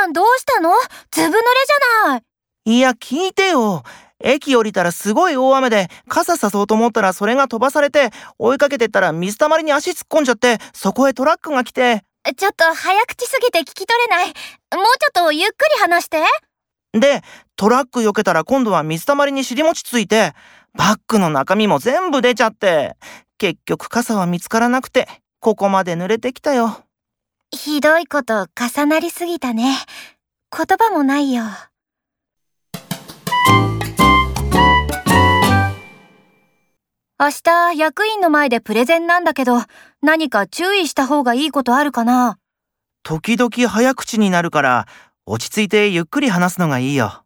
ゃんどうしたの？ずぶ濡れじゃない。いや、聞いてよ。駅降りたらすごい大雨で、傘さそうと思ったらそれが飛ばされて、追いかけてったら水たまりに足突っ込んじゃって、そこへトラックが来て。ちょっと早口すぎて聞き取れない。もうちょっとゆっくり話して。で、トラック避けたら今度は水たまりに尻餅ついて、バッグの中身も全部出ちゃって、結局傘は見つからなくて、ここまで濡れてきたよ。ひどいこと重なりすぎたね。言葉もないよ。明日役員の前でプレゼンなんだけど、何か注意した方がいいことあるかな？時々早口になるから、落ち着いてゆっくり話すのがいいよ。